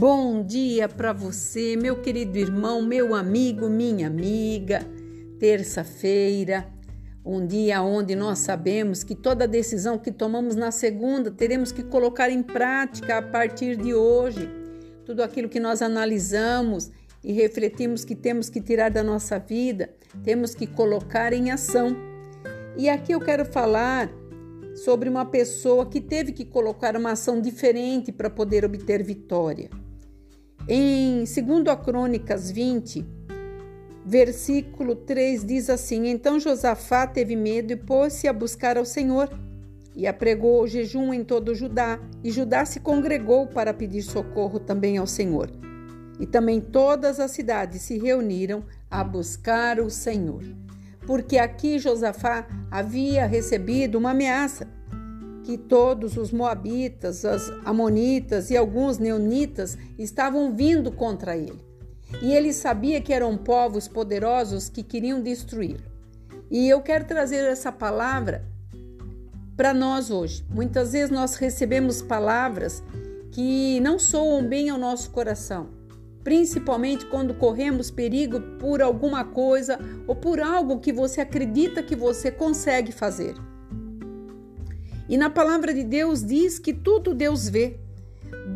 Bom dia para você, meu querido irmão, meu amigo, minha amiga. Terça-feira, um dia onde nós sabemos que toda decisão que tomamos na segunda teremos que colocar em prática a partir de hoje. Tudo aquilo que nós analisamos e refletimos que temos que tirar da nossa vida, temos que colocar em ação. E aqui eu quero falar sobre uma pessoa que teve que colocar uma ação diferente para poder obter vitória. Em 2 Crônicas 20, versículo 3 diz assim: Então Josafá teve medo e pôs-se a buscar ao Senhor. E apregou o jejum em todo Judá, e Judá se congregou para pedir socorro também ao Senhor. E também todas as cidades se reuniram a buscar o Senhor porque aqui Josafá havia recebido uma ameaça que todos os moabitas, os amonitas e alguns neonitas estavam vindo contra ele. E ele sabia que eram povos poderosos que queriam destruí-lo. E eu quero trazer essa palavra para nós hoje. Muitas vezes nós recebemos palavras que não soam bem ao nosso coração principalmente quando corremos perigo por alguma coisa ou por algo que você acredita que você consegue fazer. E na palavra de Deus diz que tudo Deus vê.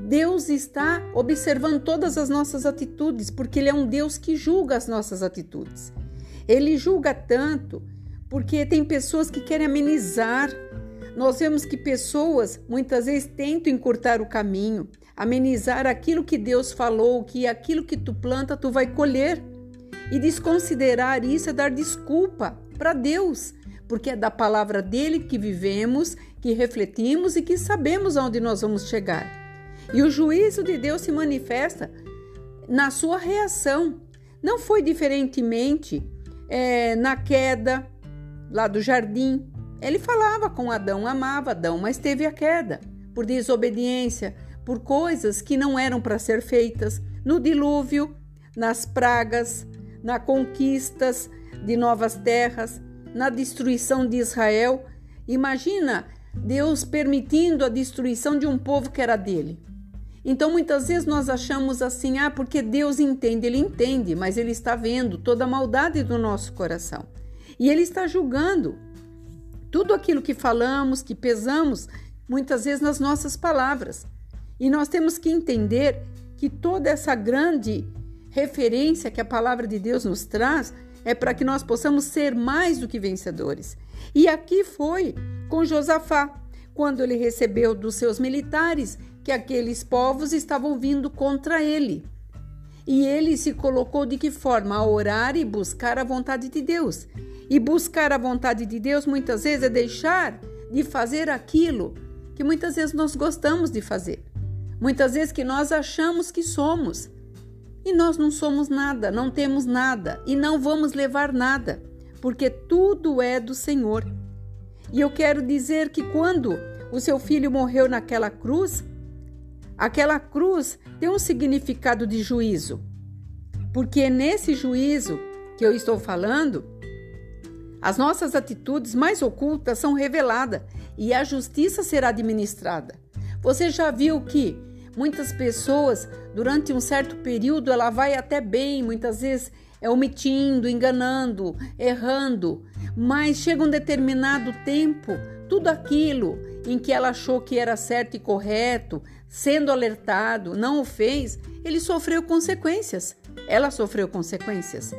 Deus está observando todas as nossas atitudes, porque Ele é um Deus que julga as nossas atitudes. Ele julga tanto porque tem pessoas que querem amenizar. Nós vemos que pessoas muitas vezes tentam encurtar o caminho, amenizar aquilo que Deus falou, que aquilo que tu planta tu vai colher. E desconsiderar isso é dar desculpa para Deus, porque é da palavra dele que vivemos, que refletimos e que sabemos aonde nós vamos chegar. E o juízo de Deus se manifesta na sua reação. Não foi diferentemente é, na queda lá do jardim. Ele falava com Adão, amava Adão, mas teve a queda por desobediência, por coisas que não eram para ser feitas, no dilúvio, nas pragas, na conquistas de novas terras, na destruição de Israel. Imagina Deus permitindo a destruição de um povo que era dele. Então muitas vezes nós achamos assim, ah, porque Deus entende, ele entende, mas ele está vendo toda a maldade do nosso coração. E ele está julgando tudo aquilo que falamos, que pesamos, muitas vezes nas nossas palavras. E nós temos que entender que toda essa grande referência que a palavra de Deus nos traz é para que nós possamos ser mais do que vencedores. E aqui foi com Josafá, quando ele recebeu dos seus militares que aqueles povos estavam vindo contra ele. E ele se colocou de que forma? A orar e buscar a vontade de Deus. E buscar a vontade de Deus muitas vezes é deixar de fazer aquilo que muitas vezes nós gostamos de fazer. Muitas vezes que nós achamos que somos. E nós não somos nada, não temos nada e não vamos levar nada, porque tudo é do Senhor. E eu quero dizer que quando o seu filho morreu naquela cruz, aquela cruz tem um significado de juízo. Porque é nesse juízo que eu estou falando, as nossas atitudes mais ocultas são reveladas e a justiça será administrada. Você já viu que muitas pessoas, durante um certo período, ela vai até bem, muitas vezes omitindo, enganando, errando, mas chega um determinado tempo, tudo aquilo em que ela achou que era certo e correto, sendo alertado, não o fez, ele sofreu consequências. Ela sofreu consequências.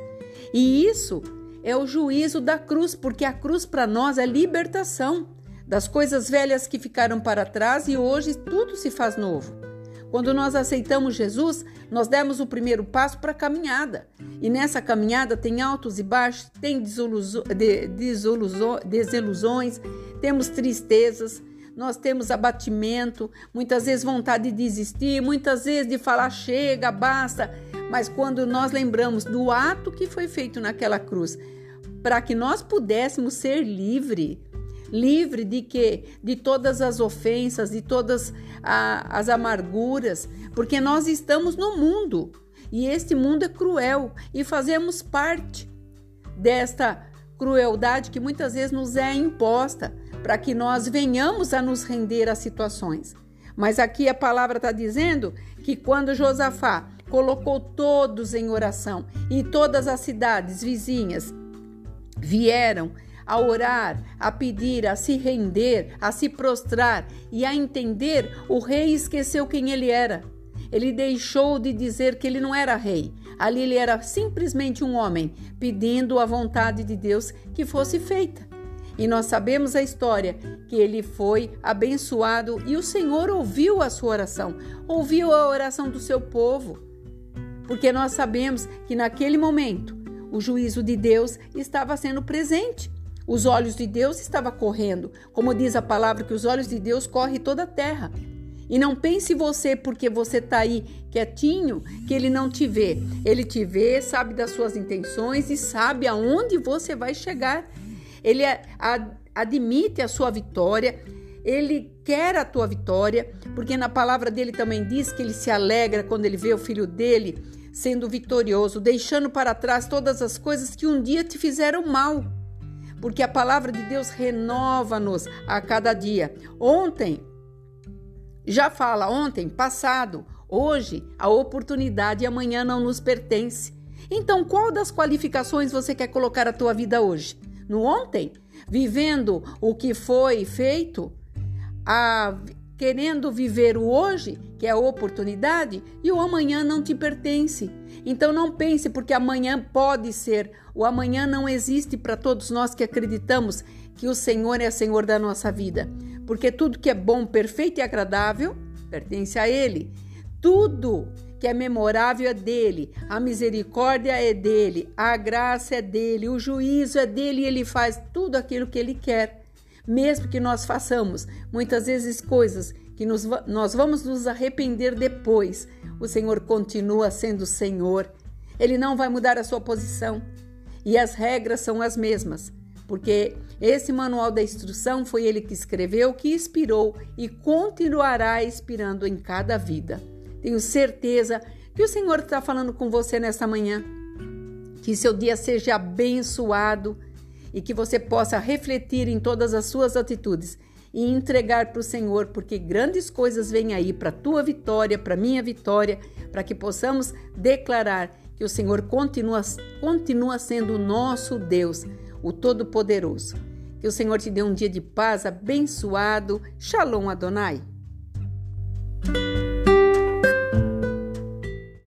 E isso é o juízo da cruz, porque a cruz para nós é libertação das coisas velhas que ficaram para trás e hoje tudo se faz novo. Quando nós aceitamos Jesus, nós demos o primeiro passo para a caminhada. E nessa caminhada tem altos e baixos, tem desilusões, temos tristezas, nós temos abatimento, muitas vezes vontade de desistir, muitas vezes de falar chega, basta. Mas quando nós lembramos do ato que foi feito naquela cruz, para que nós pudéssemos ser livres, livre de que de todas as ofensas, de todas a, as amarguras, porque nós estamos no mundo e este mundo é cruel e fazemos parte desta crueldade que muitas vezes nos é imposta para que nós venhamos a nos render a situações. Mas aqui a palavra está dizendo que quando Josafá colocou todos em oração e todas as cidades vizinhas vieram a orar, a pedir, a se render, a se prostrar e a entender, o rei esqueceu quem ele era. Ele deixou de dizer que ele não era rei. Ali ele era simplesmente um homem pedindo a vontade de Deus que fosse feita. E nós sabemos a história que ele foi abençoado e o Senhor ouviu a sua oração, ouviu a oração do seu povo. Porque nós sabemos que naquele momento o juízo de Deus estava sendo presente. Os olhos de Deus estavam correndo, como diz a palavra que os olhos de Deus correm toda a terra. E não pense você porque você está aí quietinho que ele não te vê. Ele te vê, sabe das suas intenções e sabe aonde você vai chegar. Ele admite a sua vitória, ele quer a tua vitória, porque na palavra dele também diz que ele se alegra quando ele vê o filho dele sendo vitorioso, deixando para trás todas as coisas que um dia te fizeram mal. Porque a palavra de Deus renova-nos a cada dia. Ontem, já fala ontem, passado, hoje, a oportunidade amanhã não nos pertence. Então, qual das qualificações você quer colocar a tua vida hoje? no ontem, vivendo o que foi feito, a, querendo viver o hoje, que é a oportunidade, e o amanhã não te pertence. Então não pense porque amanhã pode ser, o amanhã não existe para todos nós que acreditamos que o Senhor é Senhor da nossa vida, porque tudo que é bom, perfeito e agradável pertence a Ele. Tudo que é memorável é dele, a misericórdia é dele, a graça é dele, o juízo é dele e ele faz tudo aquilo que ele quer. Mesmo que nós façamos muitas vezes coisas que nos, nós vamos nos arrepender depois, o Senhor continua sendo Senhor. Ele não vai mudar a sua posição e as regras são as mesmas, porque esse manual da instrução foi ele que escreveu, que inspirou e continuará inspirando em cada vida. Tenho certeza que o Senhor está falando com você nesta manhã. Que seu dia seja abençoado e que você possa refletir em todas as suas atitudes e entregar para o Senhor, porque grandes coisas vêm aí para a tua vitória, para minha vitória, para que possamos declarar que o Senhor continua, continua sendo o nosso Deus, o Todo-Poderoso. Que o Senhor te dê um dia de paz abençoado. Shalom Adonai.